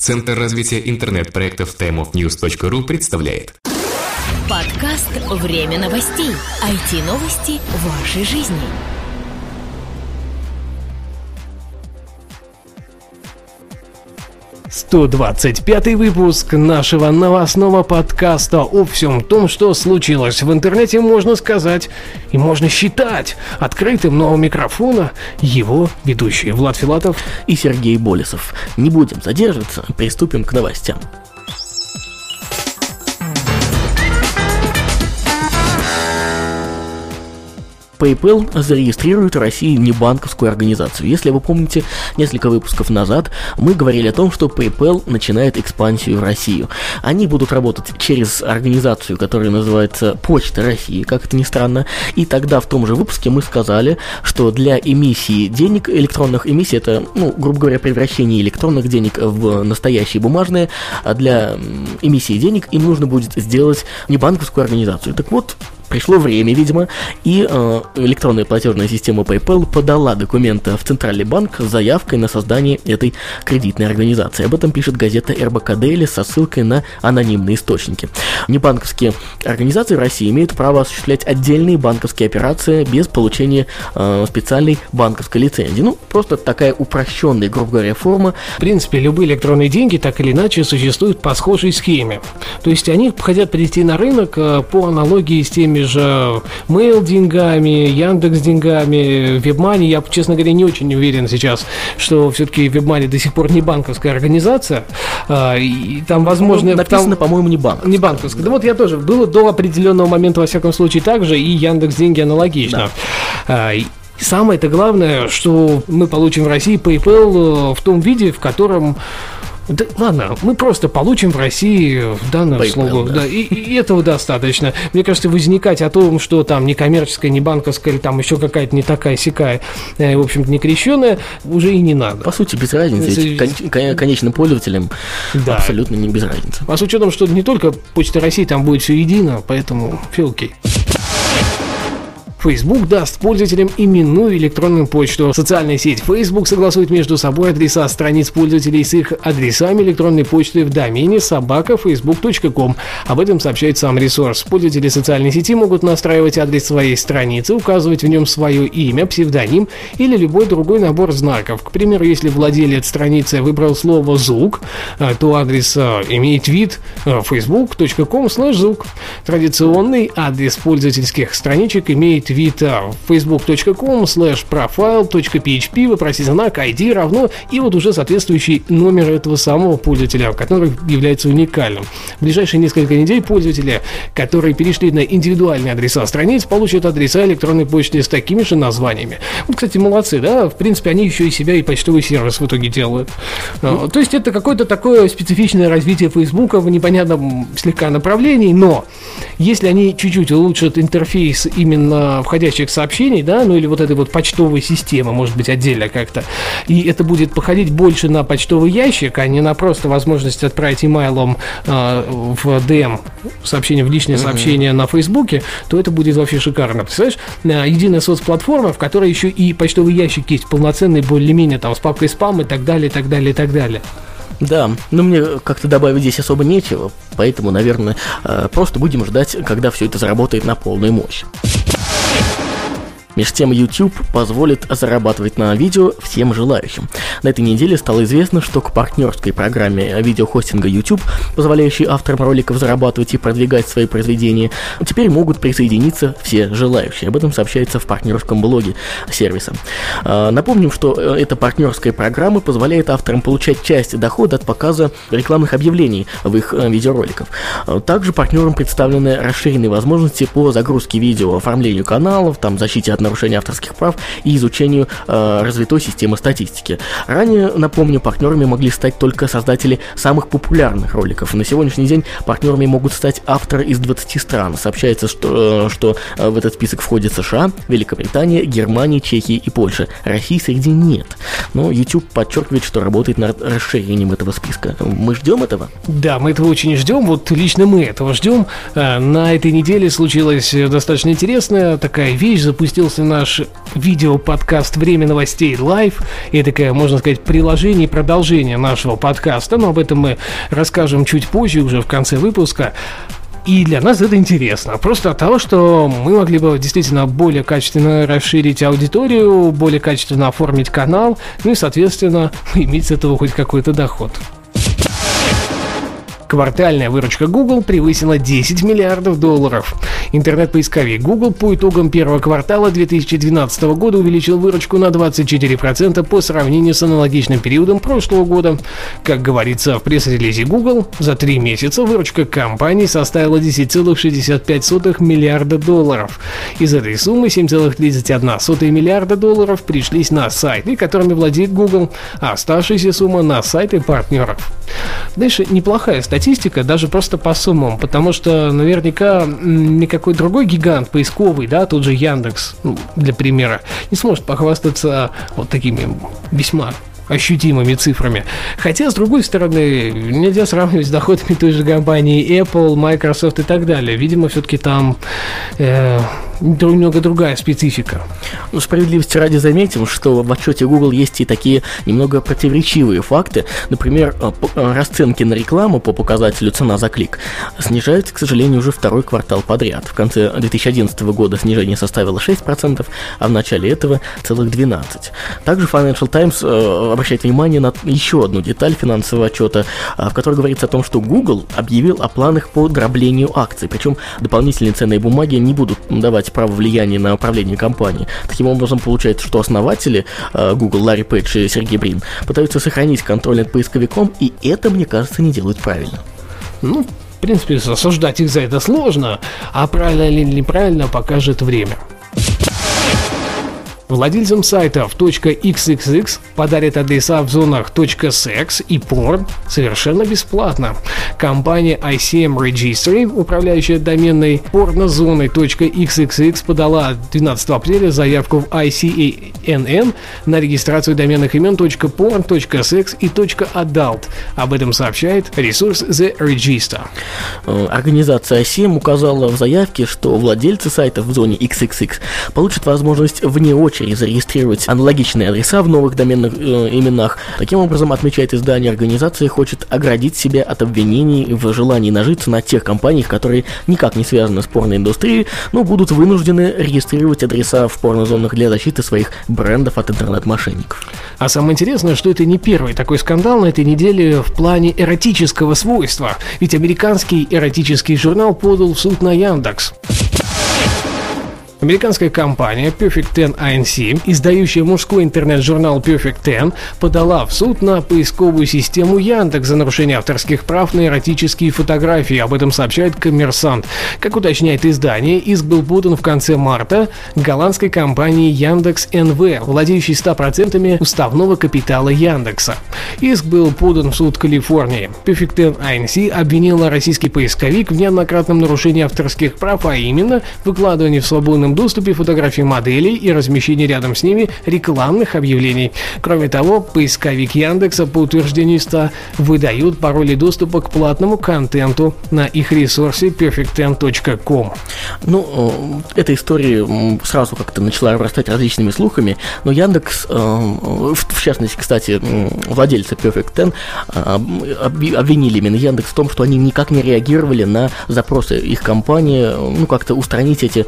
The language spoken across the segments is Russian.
Центр развития интернет-проектов timeofnews.ru представляет Подкаст «Время новостей». IT-новости вашей жизни. 125 выпуск нашего новостного подкаста о всем том, что случилось в интернете, можно сказать и можно считать открытым нового микрофона его ведущие Влад Филатов и Сергей Болесов. Не будем задерживаться, приступим к новостям. PayPal зарегистрирует в России небанковскую организацию. Если вы помните, несколько выпусков назад мы говорили о том, что PayPal начинает экспансию в Россию. Они будут работать через организацию, которая называется Почта России, как это ни странно. И тогда в том же выпуске мы сказали, что для эмиссии денег, электронных эмиссий, это, ну, грубо говоря, превращение электронных денег в настоящие бумажные, а для эмиссии денег им нужно будет сделать небанковскую организацию. Так вот, пришло время, видимо, и э, электронная платежная система PayPal подала документы в Центральный банк с заявкой на создание этой кредитной организации. Об этом пишет газета РБК Дейли со ссылкой на анонимные источники. Небанковские организации в России имеют право осуществлять отдельные банковские операции без получения э, специальной банковской лицензии. Ну, просто такая упрощенная, грубо говоря, форма. В принципе, любые электронные деньги так или иначе существуют по схожей схеме. То есть они хотят прийти на рынок э, по аналогии с теми же Mail деньгами, Яндекс деньгами, Вебмани. Я, честно говоря, не очень уверен сейчас, что все-таки Вебмани до сих пор не банковская организация. А, и там, возможно... Ну, написано, там... по-моему, не банковская. Не банковская. Да. да вот я тоже. Было до определенного момента, во всяком случае, так же, и Яндекс деньги аналогично. Да. Самое это главное, что мы получим в России PayPal э, в том виде, в котором да, ладно, мы просто получим в России данное PayPal, слово. Да. Да, и, и этого достаточно. Мне кажется, возникать о том, что там не коммерческая, не банковская, или там еще какая-то не такая сякая, э, в общем-то, не крещенная, уже и не надо. По сути, без разницы. Ведь кон- конечным пользователям да. абсолютно не без разницы. А с учетом, что не только Почта России, там будет все едино, поэтому все окей. Facebook даст пользователям именную электронную почту. Социальная сеть Facebook согласует между собой адреса страниц пользователей с их адресами электронной почты в домене собака.facebook.com. Об этом сообщает сам ресурс. Пользователи социальной сети могут настраивать адрес своей страницы, указывать в нем свое имя, псевдоним или любой другой набор знаков. К примеру, если владелец страницы выбрал слово «звук», э, то адрес э, имеет вид э, facebook.com звук. Традиционный адрес пользовательских страничек имеет твиттер facebook.com slash profile.php вопросительный знак ID равно и вот уже соответствующий номер этого самого пользователя, который является уникальным. В ближайшие несколько недель пользователи, которые перешли на индивидуальные адреса страниц, получат адреса электронной почты с такими же названиями. Вот, кстати, молодцы, да, в принципе, они еще и себя и почтовый сервис в итоге делают. Ну, то есть это какое-то такое специфичное развитие Facebook в непонятном слегка направлении, но если они чуть-чуть улучшат интерфейс именно входящих сообщений, да, ну или вот этой вот почтовой системы, может быть, отдельно как-то. И это будет походить больше на почтовый ящик, а не на просто возможность отправить имейлом э, в DM сообщение, в личное сообщение mm-hmm. на Фейсбуке, то это будет вообще шикарно. Представляешь, э, единая соцплатформа, в которой еще и почтовый ящик есть полноценный, более-менее там с папкой спам и так далее, и так далее, и так далее. Да, но мне как-то добавить здесь особо нечего, поэтому, наверное, э, просто будем ждать, когда все это заработает на полную мощь. Между тем, YouTube позволит зарабатывать на видео всем желающим. На этой неделе стало известно, что к партнерской программе видеохостинга YouTube, позволяющей авторам роликов зарабатывать и продвигать свои произведения, теперь могут присоединиться все желающие. Об этом сообщается в партнерском блоге сервиса. А, напомним, что э, эта партнерская программа позволяет авторам получать часть дохода от показа рекламных объявлений в их э, видеороликах. А, также партнерам представлены расширенные возможности по загрузке видео, оформлению каналов, там, защите от нарушения авторских прав и изучению э, развитой системы статистики. Ранее, напомню, партнерами могли стать только создатели самых популярных роликов. На сегодняшний день партнерами могут стать авторы из 20 стран. Сообщается, что, э, что э, в этот список входят США, Великобритания, Германия, Чехия и Польша. России среди нет. Но YouTube подчеркивает, что работает над расширением этого списка. Мы ждем этого? Да, мы этого очень ждем. Вот лично мы этого ждем. Э, на этой неделе случилась достаточно интересная такая вещь. Запустил появился наш видео-подкаст «Время новостей live». И такое, можно сказать, приложение и продолжение нашего подкаста. Но об этом мы расскажем чуть позже, уже в конце выпуска. И для нас это интересно. Просто от того, что мы могли бы действительно более качественно расширить аудиторию, более качественно оформить канал, ну и, соответственно, иметь с этого хоть какой-то доход. Квартальная выручка Google превысила 10 миллиардов долларов. Интернет-поисковик Google по итогам первого квартала 2012 года увеличил выручку на 24% по сравнению с аналогичным периодом прошлого года. Как говорится в пресс-релизе Google, за три месяца выручка компании составила 10,65 миллиарда долларов. Из этой суммы 7,31 миллиарда долларов пришлись на сайты, которыми владеет Google, а оставшаяся сумма на сайты партнеров. Дальше неплохая статья статистика, даже просто по суммам, потому что наверняка никакой другой гигант поисковый, да, тот же Яндекс, ну, для примера, не сможет похвастаться вот такими весьма ощутимыми цифрами. Хотя, с другой стороны, нельзя сравнивать с доходами той же компании Apple, Microsoft и так далее. Видимо, все-таки там э, немного другая специфика. Ну, справедливости ради заметим, что в отчете Google есть и такие немного противоречивые факты. Например, э, э, расценки на рекламу по показателю цена за клик снижаются, к сожалению, уже второй квартал подряд. В конце 2011 года снижение составило 6%, а в начале этого целых 12%. Также Financial Times э, обращает внимание на еще одну деталь финансового отчета, в которой говорится о том, что Google объявил о планах по дроблению акций, причем дополнительные ценные бумаги не будут давать иметь право влияния на управление компанией. Таким образом, получается, что основатели э, Google, Ларри Пейдж и Сергей Брин, пытаются сохранить контроль над поисковиком, и это, мне кажется, не делают правильно. Ну, в принципе, осуждать их за это сложно, а правильно или неправильно покажет время. Владельцам сайтов .xxx подарят адреса в зонах .sex и porn совершенно бесплатно. Компания ICM Registry, управляющая доменной порнозоной .xxx, подала 12 апреля заявку в ICANN на регистрацию доменных имен .porn, .sex и .adult. Об этом сообщает ресурс The Register. Э, организация ICM указала в заявке, что владельцы сайтов в зоне XXX получат возможность вне очереди очередь аналогичные адреса в новых доменных э, именах. Таким образом, отмечает издание, организация хочет оградить себя от обвинений в желании нажиться на тех компаниях, которые никак не связаны с порноиндустрией, но будут вынуждены регистрировать адреса в порнозонах для защиты своих брендов от интернет-мошенников. А самое интересное, что это не первый такой скандал на этой неделе в плане эротического свойства. Ведь американский эротический журнал подал в суд на Яндекс. Американская компания Perfect 10 INC, издающая мужской интернет-журнал Perfect 10, подала в суд на поисковую систему Яндекс за нарушение авторских прав на эротические фотографии. Об этом сообщает Коммерсант. Как уточняет издание, иск был подан в конце марта голландской компании Яндекс НВ, владеющей 100% уставного капитала Яндекса. Иск был подан в суд Калифорнии. Perfect 10 INC обвинила российский поисковик в неоднократном нарушении авторских прав, а именно выкладывании в свободном свободном доступе фотографий моделей и размещение рядом с ними рекламных объявлений. Кроме того, поисковик Яндекса по утверждению ста выдает пароли доступа к платному контенту на их ресурсе perfect10.com. Ну, э, эта история сразу как-то начала растать различными слухами, но Яндекс, э, в частности, кстати, владельцы Perfect 10 э, обвинили именно Яндекс в том, что они никак не реагировали на запросы их компании, ну, как-то устранить эти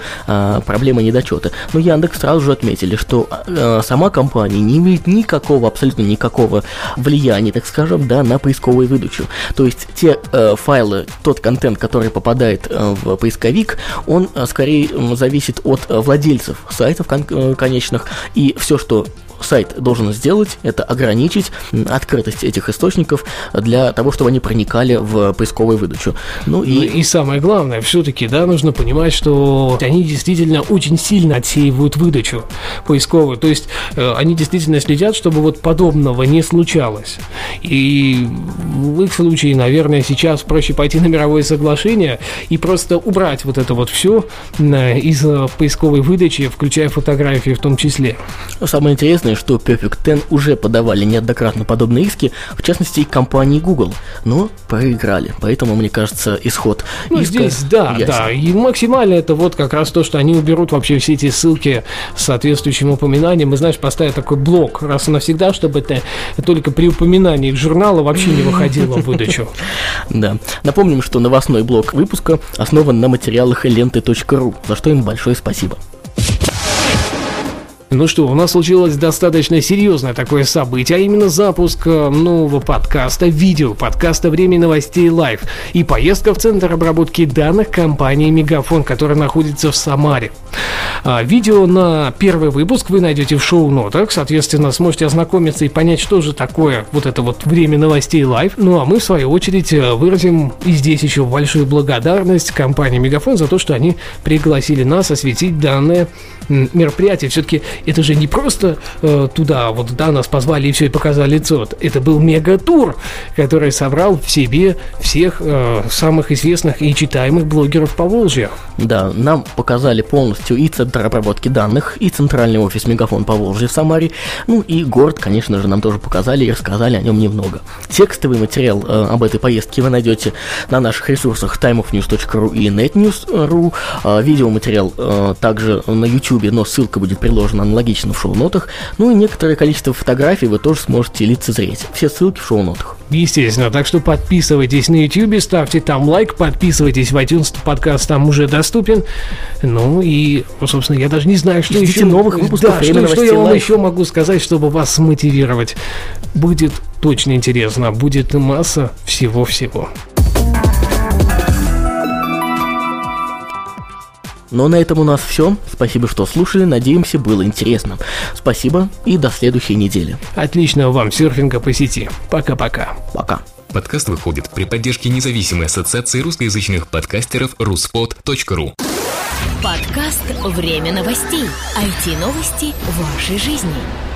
проблема недочета. Но Яндекс сразу же отметили, что э, сама компания не имеет никакого, абсолютно никакого влияния, так скажем, да, на поисковую выдачу. То есть те э, файлы, тот контент, который попадает э, в поисковик, он э, скорее э, зависит от э, владельцев сайтов кон- э, конечных, и все, что сайт должен сделать, это ограничить открытость этих источников для того, чтобы они проникали в поисковую выдачу. Ну и, ну, и самое главное, все-таки, да, нужно понимать, что они действительно очень сильно отсеивают выдачу поисковую. То есть э, они действительно следят, чтобы вот подобного не случалось. И в их случае, наверное, сейчас проще пойти на мировое соглашение и просто убрать вот это вот все из поисковой выдачи, включая фотографии в том числе. Самое интересное, Напомню, что Perfect Ten уже подавали неоднократно подобные иски, в частности и компании Google, но проиграли. Поэтому, мне кажется, исход ну, иска здесь, да, ясен. да. И максимально это вот как раз то, что они уберут вообще все эти ссылки с соответствующим упоминанием. И, знаешь, поставят такой блок раз и навсегда, чтобы это только при упоминании журнала вообще не выходило в выдачу. Да. Напомним, что новостной блок выпуска основан на материалах ленты.ру, за что им большое спасибо. Ну что, у нас случилось достаточно серьезное такое событие, а именно запуск э, нового подкаста, видео подкаста «Время новостей live» и поездка в Центр обработки данных компании «Мегафон», который находится в Самаре. А, видео на первый выпуск вы найдете в шоу-нотах, соответственно, сможете ознакомиться и понять, что же такое вот это вот «Время новостей live». Ну а мы, в свою очередь, э, выразим и здесь еще большую благодарность компании «Мегафон» за то, что они пригласили нас осветить данное мероприятие. Все-таки это же не просто э, туда вот да нас позвали и все и показали лицо. Это был мега-тур, который собрал в себе всех э, самых известных и читаемых блогеров Поволжья. Да, нам показали полностью и центр обработки данных, и центральный офис Мегафон по Волжье в Самаре, ну и город, конечно же, нам тоже показали и рассказали о нем немного. Текстовый материал э, об этой поездке вы найдете на наших ресурсах timeofnews.ru и netnews.ru, э, видеоматериал э, также на YouTube, но ссылка будет приложена аналогично в шоу-нотах, ну и некоторое количество фотографий вы тоже сможете лицезреть. Все ссылки в шоу-нотах. Естественно, так что подписывайтесь на YouTube, ставьте там лайк, подписывайтесь в iTunes, подкаст там уже доступен. Ну и, собственно, я даже не знаю, что Ждите еще... новых выпусков да, «Время что, что я вам новостей еще могу сказать, чтобы вас мотивировать. Будет точно интересно, будет масса всего-всего. Но на этом у нас все. Спасибо, что слушали. Надеемся, было интересно. Спасибо и до следующей недели. Отличного вам серфинга по сети. Пока-пока. Пока. Подкаст выходит при поддержке независимой ассоциации русскоязычных подкастеров ruspod.ru Подкаст «Время новостей». IT-новости вашей жизни.